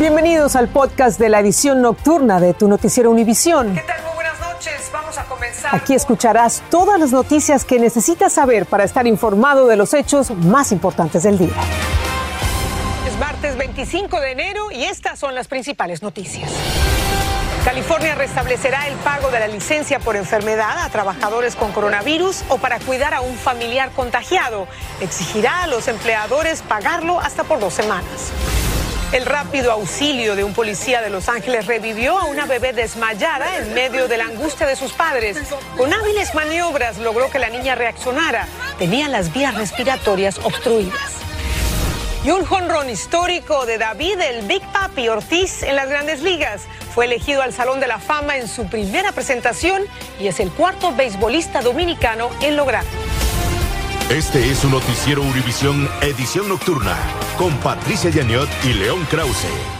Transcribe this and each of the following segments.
Bienvenidos al podcast de la edición nocturna de tu noticiero Univisión. ¿Qué tal? Muy buenas noches. Vamos a comenzar. Aquí escucharás todas las noticias que necesitas saber para estar informado de los hechos más importantes del día. Es martes 25 de enero y estas son las principales noticias. California restablecerá el pago de la licencia por enfermedad a trabajadores con coronavirus o para cuidar a un familiar contagiado. Exigirá a los empleadores pagarlo hasta por dos semanas. El rápido auxilio de un policía de Los Ángeles revivió a una bebé desmayada en medio de la angustia de sus padres. Con hábiles maniobras logró que la niña reaccionara. Tenía las vías respiratorias obstruidas. Y un jonrón histórico de David el Big Papi Ortiz en las grandes ligas. Fue elegido al Salón de la Fama en su primera presentación y es el cuarto beisbolista dominicano en lograrlo. Este es un noticiero Univisión Edición Nocturna con Patricia Yaniot y León Krause.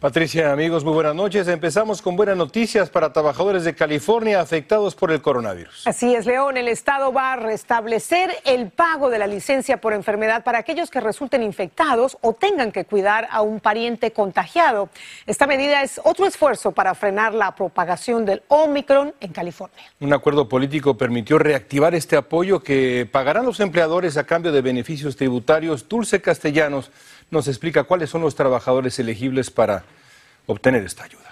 Patricia, amigos, muy buenas noches. Empezamos con buenas noticias para trabajadores de California afectados por el coronavirus. Así es, León. El Estado va a restablecer el pago de la licencia por enfermedad para aquellos que resulten infectados o tengan que cuidar a un pariente contagiado. Esta medida es otro esfuerzo para frenar la propagación del Omicron en California. Un acuerdo político permitió reactivar este apoyo que pagarán los empleadores a cambio de beneficios tributarios. Dulce Castellanos nos explica cuáles son los trabajadores elegibles para obtener esta ayuda.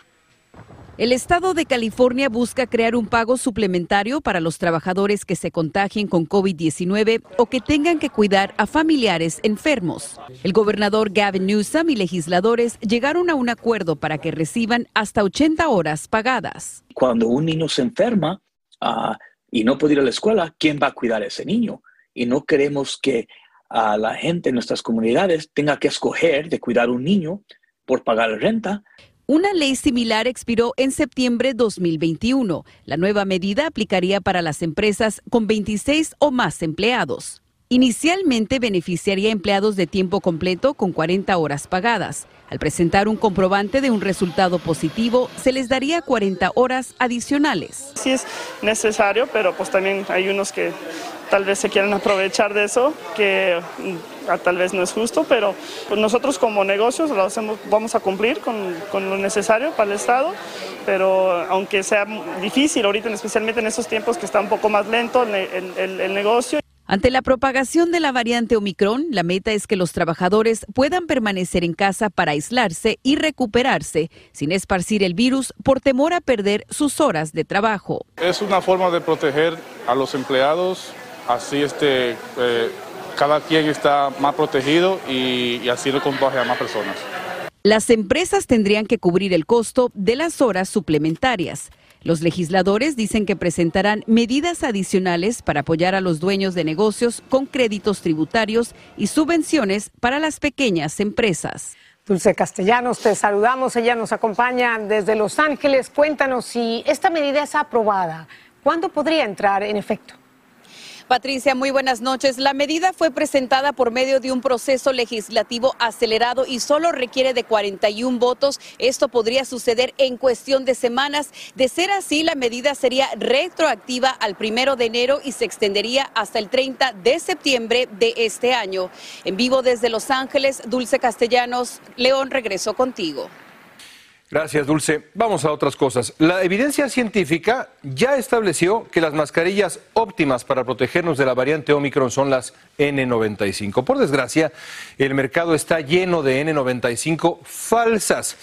El estado de California busca crear un pago suplementario para los trabajadores que se contagien con COVID-19 o que tengan que cuidar a familiares enfermos. El gobernador Gavin Newsom y legisladores llegaron a un acuerdo para que reciban hasta 80 horas pagadas. Cuando un niño se enferma uh, y no puede ir a la escuela, ¿quién va a cuidar a ese niño? Y no queremos que a la gente en nuestras comunidades tenga que escoger de cuidar un niño por pagar renta. Una ley similar expiró en septiembre 2021. La nueva medida aplicaría para las empresas con 26 o más empleados. Inicialmente beneficiaría empleados de tiempo completo con 40 horas pagadas. Al presentar un comprobante de un resultado positivo, se les daría 40 horas adicionales. Sí es necesario, pero pues también hay unos que tal vez se quieran aprovechar de eso, que tal vez no es justo, pero pues nosotros como negocios lo hacemos, vamos a cumplir con, con, lo necesario para el Estado, pero aunque sea difícil ahorita, especialmente en estos tiempos que está un poco más lento el, el negocio. Ante la propagación de la variante Omicron, la meta es que los trabajadores puedan permanecer en casa para aislarse y recuperarse sin esparcir el virus por temor a perder sus horas de trabajo. Es una forma de proteger a los empleados, así este, eh, cada quien está más protegido y, y así no contagia a más personas. Las empresas tendrían que cubrir el costo de las horas suplementarias. Los legisladores dicen que presentarán medidas adicionales para apoyar a los dueños de negocios con créditos tributarios y subvenciones para las pequeñas empresas. Dulce Castellanos, te saludamos. Ella nos acompaña desde Los Ángeles. Cuéntanos si esta medida es aprobada. ¿Cuándo podría entrar en efecto? Patricia, muy buenas noches. La medida fue presentada por medio de un proceso legislativo acelerado y solo requiere de 41 votos. Esto podría suceder en cuestión de semanas. De ser así, la medida sería retroactiva al primero de enero y se extendería hasta el 30 de septiembre de este año. En vivo desde Los Ángeles, Dulce Castellanos, León, regreso contigo. Gracias, Dulce. Vamos a otras cosas. La evidencia científica ya estableció que las mascarillas óptimas para protegernos de la variante Omicron son las N95. Por desgracia, el mercado está lleno de N95 falsas.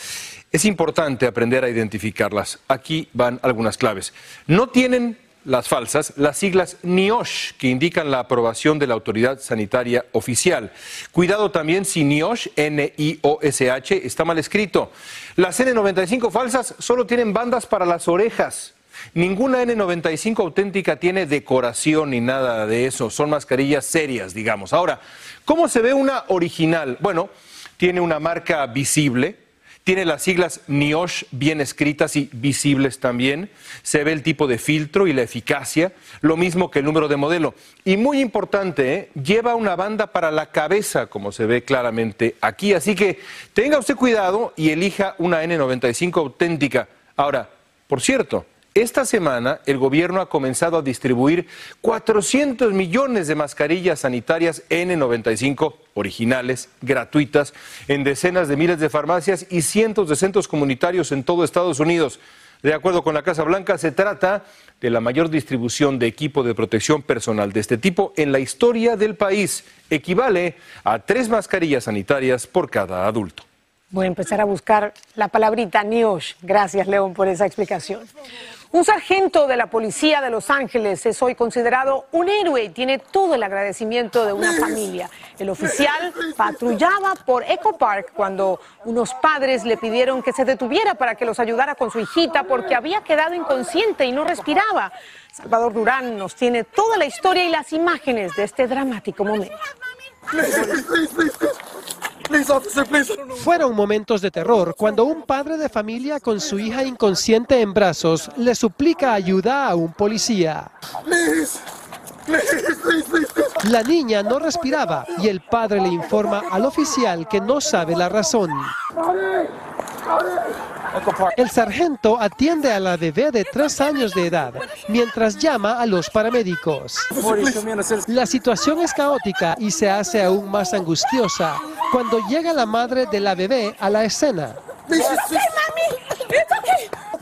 Es importante aprender a identificarlas. Aquí van algunas claves. No tienen las falsas, las siglas NIOSH, que indican la aprobación de la autoridad sanitaria oficial. Cuidado también si NIOSH, N-I-O-S-H, está mal escrito. Las N95 falsas solo tienen bandas para las orejas. Ninguna N95 auténtica tiene decoración ni nada de eso. Son mascarillas serias, digamos. Ahora, ¿cómo se ve una original? Bueno, tiene una marca visible, tiene las siglas NIOSH bien escritas y visibles también. Se ve el tipo de filtro y la eficacia, lo mismo que el número de modelo. Y muy importante, ¿eh? lleva una banda para la cabeza, como se ve claramente aquí. Así que tenga usted cuidado y elija una N95 auténtica. Ahora, por cierto, Esta semana el gobierno ha comenzado a distribuir 400 millones de mascarillas sanitarias N95 originales, gratuitas, en decenas de miles de farmacias y cientos de centros comunitarios en todo Estados Unidos. De acuerdo con la Casa Blanca, se trata de la mayor distribución de equipo de protección personal de este tipo en la historia del país. Equivale a tres mascarillas sanitarias por cada adulto. Voy a empezar a buscar la palabrita NIOSH. Gracias, León, por esa explicación. Un sargento de la policía de Los Ángeles es hoy considerado un héroe y tiene todo el agradecimiento de una familia. El oficial patrullaba por Echo Park cuando unos padres le pidieron que se detuviera para que los ayudara con su hijita porque había quedado inconsciente y no respiraba. Salvador Durán nos tiene toda la historia y las imágenes de este dramático momento. Fueron momentos de terror cuando un padre de familia con su hija inconsciente en brazos le suplica ayuda a un policía. La niña no respiraba y el padre le informa al oficial que no sabe la razón. El sargento atiende a la bebé de tres años de edad mientras llama a los paramédicos. La situación es caótica y se hace aún más angustiosa cuando llega la madre de la bebé a la escena.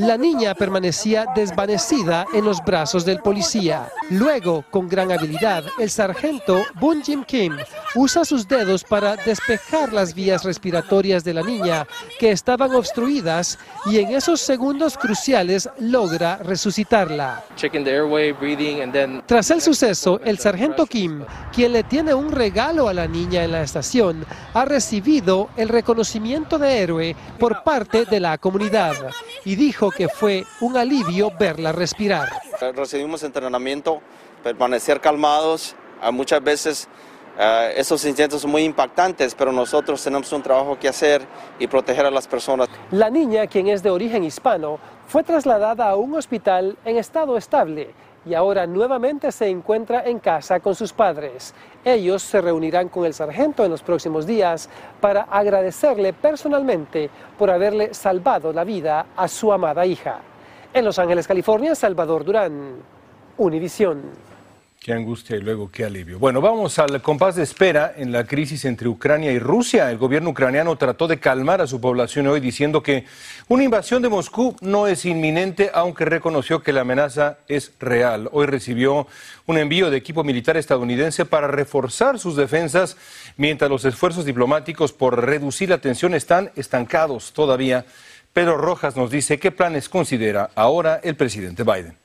La niña permanecía desvanecida en los brazos del policía. Luego, con gran habilidad, el sargento Boon Jim Kim usa sus dedos para despejar las vías respiratorias de la niña que estaban obstruidas y en esos segundos cruciales logra resucitarla. Tras el suceso, el sargento Kim, quien le tiene un regalo a la niña en la estación, ha recibido el reconocimiento de héroe por parte de la comunidad y dijo que fue un alivio verla respirar. Recibimos entrenamiento, permanecer calmados, muchas veces Uh, esos incidentes son muy impactantes, pero nosotros tenemos un trabajo que hacer y proteger a las personas. La niña, quien es de origen hispano, fue trasladada a un hospital en estado estable y ahora nuevamente se encuentra en casa con sus padres. Ellos se reunirán con el sargento en los próximos días para agradecerle personalmente por haberle salvado la vida a su amada hija. En Los Ángeles, California, Salvador Durán, Univisión. Qué angustia y luego qué alivio. Bueno, vamos al compás de espera en la crisis entre Ucrania y Rusia. El gobierno ucraniano trató de calmar a su población hoy diciendo que una invasión de Moscú no es inminente, aunque reconoció que la amenaza es real. Hoy recibió un envío de equipo militar estadounidense para reforzar sus defensas, mientras los esfuerzos diplomáticos por reducir la tensión están estancados todavía. Pedro Rojas nos dice qué planes considera ahora el presidente Biden.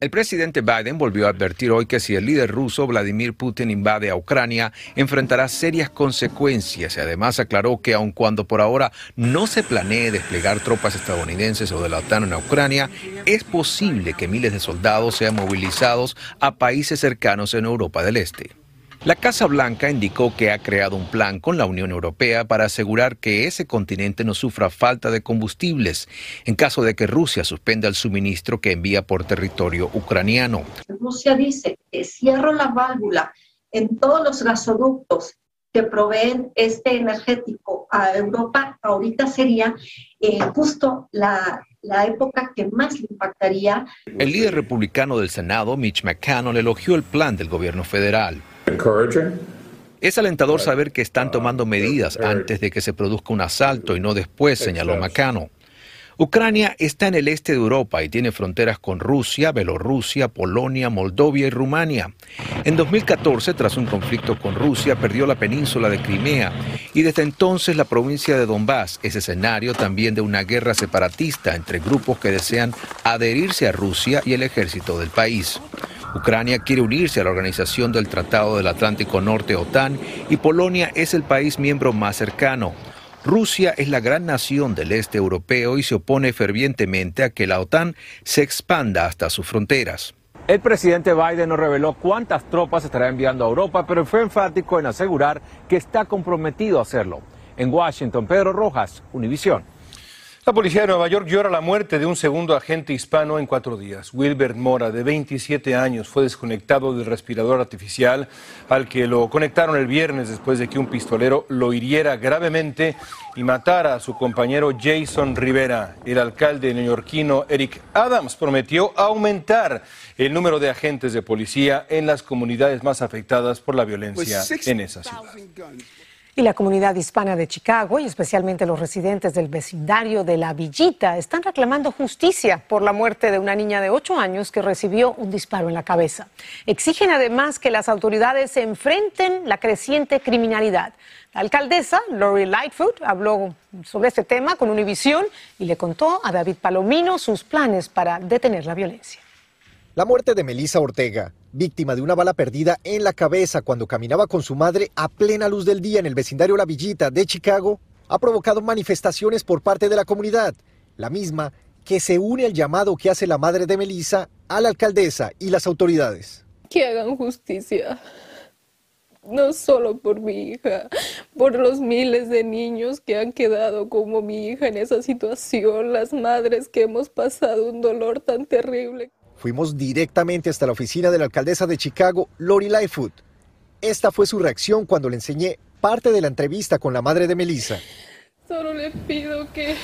El presidente Biden volvió a advertir hoy que si el líder ruso Vladimir Putin invade a Ucrania, enfrentará serias consecuencias y además aclaró que aun cuando por ahora no se planee desplegar tropas estadounidenses o de la OTAN en Ucrania, es posible que miles de soldados sean movilizados a países cercanos en Europa del Este. La Casa Blanca indicó que ha creado un plan con la Unión Europea para asegurar que ese continente no sufra falta de combustibles en caso de que Rusia suspenda el suministro que envía por territorio ucraniano. Rusia dice que cierro la válvula en todos los gasoductos que proveen este energético a Europa, ahorita sería eh, justo la, la época que más le impactaría. El líder republicano del Senado, Mitch McConnell, elogió el plan del gobierno federal. Es alentador saber que están tomando medidas antes de que se produzca un asalto y no después, señaló Macano. Ucrania está en el este de Europa y tiene fronteras con Rusia, Bielorrusia, Polonia, Moldovia y Rumania. En 2014, tras un conflicto con Rusia, perdió la península de Crimea y desde entonces la provincia de Donbass es escenario también de una guerra separatista entre grupos que desean adherirse a Rusia y el ejército del país. Ucrania quiere unirse a la organización del Tratado del Atlántico Norte OTAN y Polonia es el país miembro más cercano. Rusia es la gran nación del este europeo y se opone fervientemente a que la OTAN se expanda hasta sus fronteras. El presidente Biden no reveló cuántas tropas estará enviando a Europa, pero fue enfático en asegurar que está comprometido a hacerlo. En Washington, Pedro Rojas, Univisión. La policía de Nueva York llora la muerte de un segundo agente hispano en cuatro días. Wilbert Mora, de 27 años, fue desconectado del respirador artificial al que lo conectaron el viernes después de que un pistolero lo hiriera gravemente y matara a su compañero Jason Rivera. El alcalde neoyorquino Eric Adams prometió aumentar el número de agentes de policía en las comunidades más afectadas por la violencia en esa ciudad. Y la comunidad hispana de Chicago, y especialmente los residentes del vecindario de La Villita, están reclamando justicia por la muerte de una niña de 8 años que recibió un disparo en la cabeza. Exigen además que las autoridades se enfrenten la creciente criminalidad. La alcaldesa, Lori Lightfoot, habló sobre este tema con Univision y le contó a David Palomino sus planes para detener la violencia. La muerte de Melissa Ortega, víctima de una bala perdida en la cabeza cuando caminaba con su madre a plena luz del día en el vecindario La Villita de Chicago, ha provocado manifestaciones por parte de la comunidad, la misma que se une al llamado que hace la madre de Melissa a la alcaldesa y las autoridades. Que hagan justicia, no solo por mi hija, por los miles de niños que han quedado como mi hija en esa situación, las madres que hemos pasado un dolor tan terrible. Fuimos directamente hasta la oficina de la alcaldesa de Chicago, Lori Lightfoot. Esta fue su reacción cuando le enseñé parte de la entrevista con la madre de Melissa. Solo le pido que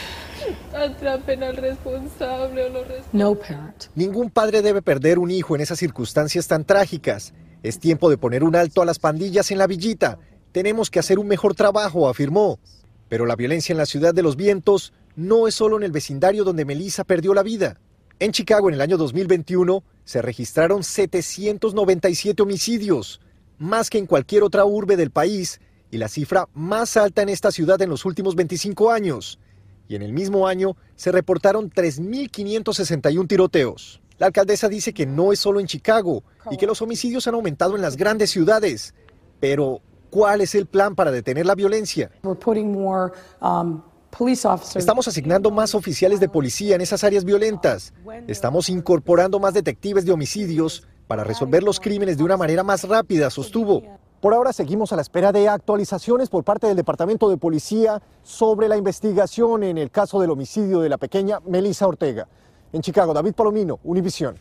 atrapen al responsable o lo No parent. Ningún padre debe perder un hijo en esas circunstancias tan trágicas. Es tiempo de poner un alto a las pandillas en la villita. Tenemos que hacer un mejor trabajo, afirmó. Pero la violencia en la ciudad de los vientos no es solo en el vecindario donde Melissa perdió la vida. En Chicago en el año 2021 se registraron 797 homicidios, más que en cualquier otra urbe del país y la cifra más alta en esta ciudad en los últimos 25 años. Y en el mismo año se reportaron 3.561 tiroteos. La alcaldesa dice que no es solo en Chicago y que los homicidios han aumentado en las grandes ciudades. Pero, ¿cuál es el plan para detener la violencia? Estamos asignando más oficiales de policía en esas áreas violentas. Estamos incorporando más detectives de homicidios para resolver los crímenes de una manera más rápida, sostuvo. Por ahora seguimos a la espera de actualizaciones por parte del Departamento de Policía sobre la investigación en el caso del homicidio de la pequeña Melissa Ortega. En Chicago, David Palomino, Univisión.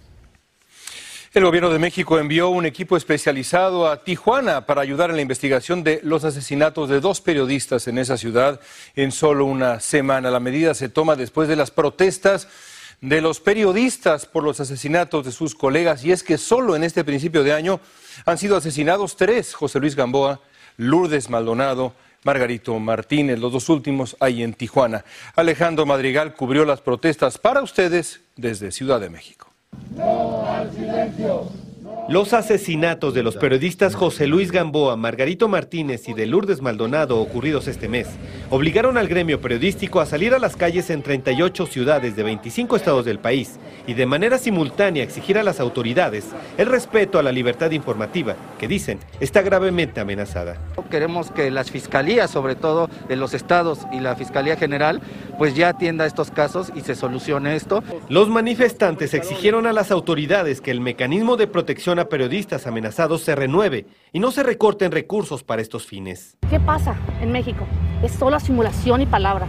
El gobierno de México envió un equipo especializado a Tijuana para ayudar en la investigación de los asesinatos de dos periodistas en esa ciudad en solo una semana. La medida se toma después de las protestas de los periodistas por los asesinatos de sus colegas y es que solo en este principio de año han sido asesinados tres, José Luis Gamboa, Lourdes Maldonado, Margarito Martínez, los dos últimos ahí en Tijuana. Alejandro Madrigal cubrió las protestas para ustedes desde Ciudad de México. No al silencio. Los asesinatos de los periodistas José Luis Gamboa, Margarito Martínez y de Lourdes Maldonado ocurridos este mes obligaron al gremio periodístico a salir a las calles en 38 ciudades de 25 estados del país y de manera simultánea exigir a las autoridades el respeto a la libertad informativa, que dicen está gravemente amenazada. Queremos que las fiscalías, sobre todo de los estados y la Fiscalía General, pues ya atienda estos casos y se solucione esto. Los manifestantes exigieron a las autoridades que el mecanismo de protección a periodistas amenazados se renueve y no se recorten recursos para estos fines. ¿Qué pasa en México? Es solo simulación y palabra.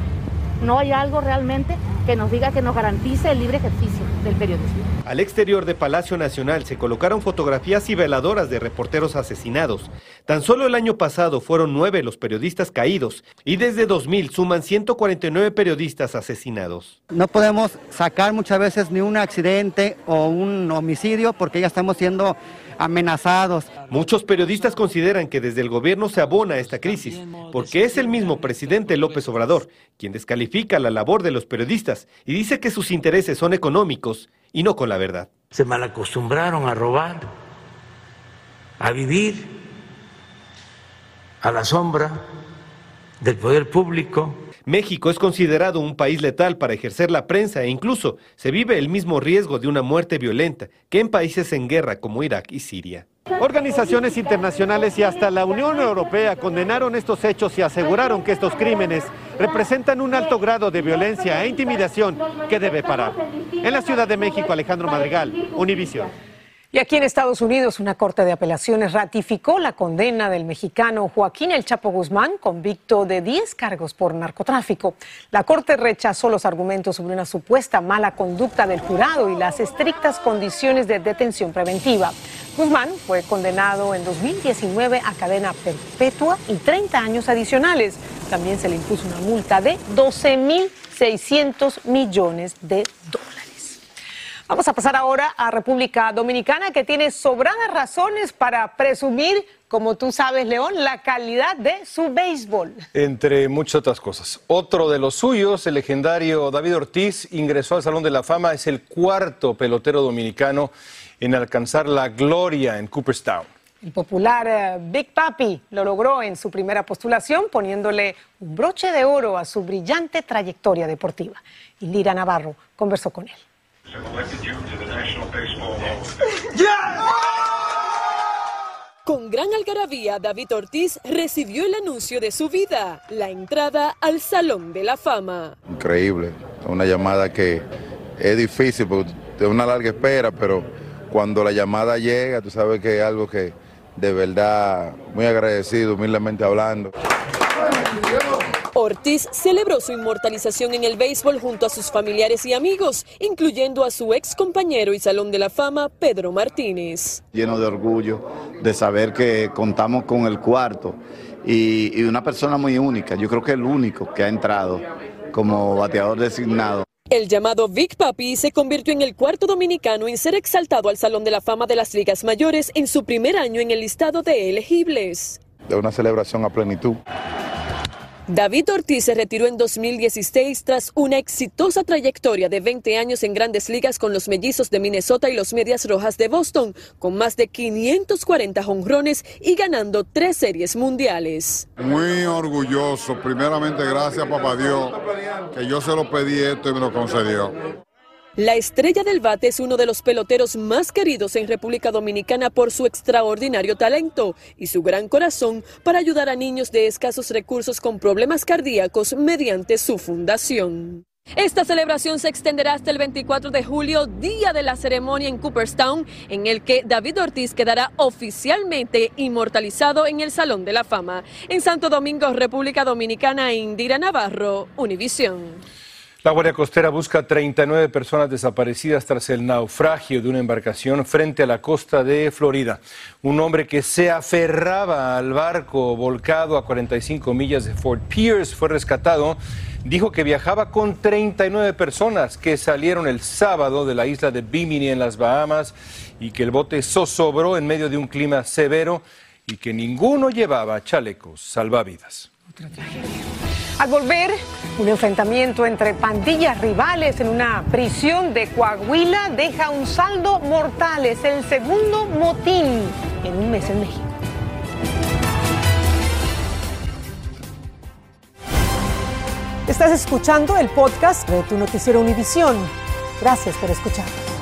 No hay algo realmente que nos diga que nos garantice el libre ejercicio del periodismo. Al exterior de Palacio Nacional se colocaron fotografías y veladoras de reporteros asesinados. Tan solo el año pasado fueron nueve los periodistas caídos y desde 2000 suman 149 periodistas asesinados. No podemos sacar muchas veces ni un accidente o un homicidio porque ya estamos siendo amenazados. Muchos periodistas consideran que desde el gobierno se abona esta crisis, porque es el mismo presidente López Obrador quien descalifica la labor de los periodistas y dice que sus intereses son económicos y no con la verdad. Se malacostumbraron a robar, a vivir a la sombra del poder público. México es considerado un país letal para ejercer la prensa e incluso se vive el mismo riesgo de una muerte violenta que en países en guerra como Irak y Siria. Organizaciones internacionales y hasta la Unión Europea condenaron estos hechos y aseguraron que estos crímenes representan un alto grado de violencia e intimidación que debe parar. En la Ciudad de México, Alejandro Madrigal, Univisión. Y aquí en Estados Unidos, una corte de apelaciones ratificó la condena del mexicano Joaquín El Chapo Guzmán, convicto de 10 cargos por narcotráfico. La corte rechazó los argumentos sobre una supuesta mala conducta del jurado y las estrictas condiciones de detención preventiva. Guzmán fue condenado en 2019 a cadena perpetua y 30 años adicionales. También se le impuso una multa de 12.600 millones de dólares. Vamos a pasar ahora a República Dominicana, que tiene sobradas razones para presumir, como tú sabes, León, la calidad de su béisbol. Entre muchas otras cosas. Otro de los suyos, el legendario David Ortiz, ingresó al Salón de la Fama. Es el cuarto pelotero dominicano en alcanzar la gloria en Cooperstown. El popular eh, Big Papi lo logró en su primera postulación, poniéndole un broche de oro a su brillante trayectoria deportiva. Y Lira Navarro conversó con él. Con gran algarabía, David Ortiz recibió el anuncio de su vida, la entrada al Salón de la Fama. Increíble, una llamada que es difícil porque es una larga espera, pero cuando la llamada llega, tú sabes que es algo que de verdad muy agradecido, humildemente hablando. Ortiz celebró su inmortalización en el béisbol junto a sus familiares y amigos, incluyendo a su ex compañero y Salón de la Fama, Pedro Martínez. Lleno de orgullo de saber que contamos con el cuarto y, y una persona muy única, yo creo que el único que ha entrado como bateador designado. El llamado Vic Papi se convirtió en el cuarto dominicano en ser exaltado al Salón de la Fama de las Ligas Mayores en su primer año en el listado de elegibles. De una celebración a plenitud. David Ortiz se retiró en 2016 tras una exitosa trayectoria de 20 años en grandes ligas con los mellizos de Minnesota y los Medias Rojas de Boston, con más de 540 jonrones y ganando tres series mundiales. Muy orgulloso, primeramente gracias papá Dios, que yo se lo pedí esto y me lo concedió. La estrella del bate es uno de los peloteros más queridos en República Dominicana por su extraordinario talento y su gran corazón para ayudar a niños de escasos recursos con problemas cardíacos mediante su fundación. Esta celebración se extenderá hasta el 24 de julio, día de la ceremonia en Cooperstown, en el que David Ortiz quedará oficialmente inmortalizado en el Salón de la Fama. En Santo Domingo, República Dominicana, Indira Navarro, Univisión. La Guardia Costera busca 39 personas desaparecidas tras el naufragio de una embarcación frente a la costa de Florida. Un hombre que se aferraba al barco volcado a 45 millas de Fort Pierce fue rescatado. Dijo que viajaba con 39 personas que salieron el sábado de la isla de Bimini en las Bahamas y que el bote zozobró en medio de un clima severo y que ninguno llevaba chalecos salvavidas. Al volver, un enfrentamiento entre pandillas rivales en una prisión de Coahuila deja un saldo mortal. Es el segundo motín en un mes en México. Estás escuchando el podcast de tu noticiero Univisión. Gracias por escuchar.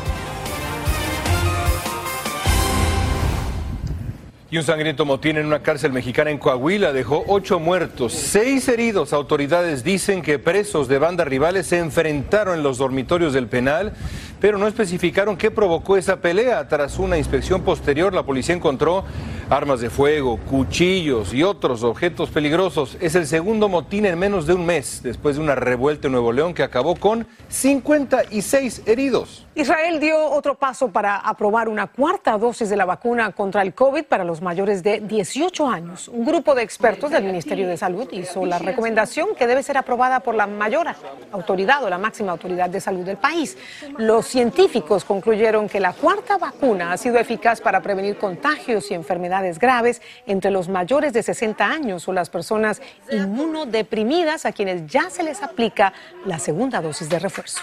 Y un sangriento motín en una cárcel mexicana en Coahuila dejó ocho muertos, seis heridos. Autoridades dicen que presos de bandas rivales se enfrentaron en los dormitorios del penal, pero no especificaron qué provocó esa pelea. Tras una inspección posterior, la policía encontró armas de fuego, cuchillos y otros objetos peligrosos. Es el segundo motín en menos de un mes, después de una revuelta en Nuevo León que acabó con 56 heridos. Israel dio otro paso para aprobar una cuarta dosis de la vacuna contra el COVID para los mayores de 18 años. Un grupo de expertos del Ministerio de Salud hizo la recomendación que debe ser aprobada por la mayor autoridad o la máxima autoridad de salud del país. Los científicos concluyeron que la cuarta vacuna ha sido eficaz para prevenir contagios y enfermedades graves entre los mayores de 60 años o las personas inmunodeprimidas a quienes ya se les aplica la segunda dosis de refuerzo.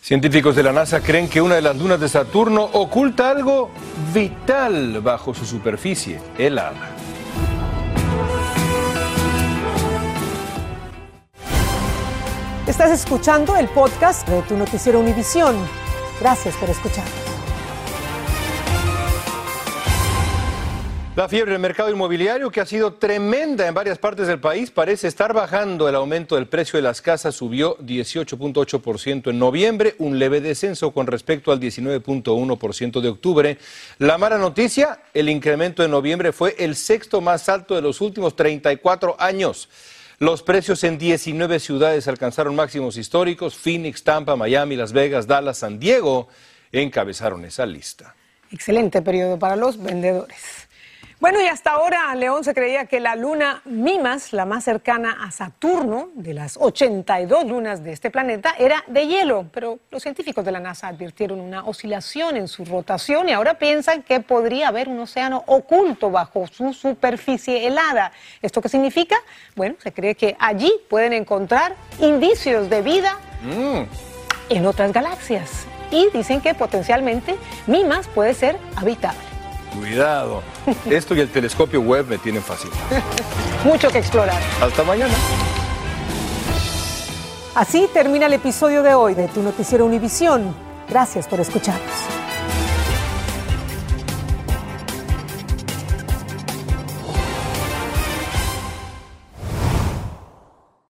Científicos de la NASA creen que una de las lunas de Saturno oculta algo vital bajo su superficie, helada. Estás escuchando el podcast de tu noticiero Univisión. Gracias por escuchar. La fiebre del mercado inmobiliario, que ha sido tremenda en varias partes del país, parece estar bajando. El aumento del precio de las casas subió 18.8% en noviembre, un leve descenso con respecto al 19.1% de octubre. La mala noticia, el incremento de noviembre fue el sexto más alto de los últimos 34 años. Los precios en 19 ciudades alcanzaron máximos históricos. Phoenix, Tampa, Miami, Las Vegas, Dallas, San Diego encabezaron esa lista. Excelente periodo para los vendedores. Bueno, y hasta ahora León se creía que la luna Mimas, la más cercana a Saturno, de las 82 lunas de este planeta, era de hielo, pero los científicos de la NASA advirtieron una oscilación en su rotación y ahora piensan que podría haber un océano oculto bajo su superficie helada. ¿Esto qué significa? Bueno, se cree que allí pueden encontrar indicios de vida Mm. en otras galaxias y dicen que potencialmente Mimas puede ser habitable. Cuidado. Esto y el telescopio web me tienen fácil. Mucho que explorar. Hasta mañana. Así termina el episodio de hoy de Tu Noticiero Univisión. Gracias por escucharnos.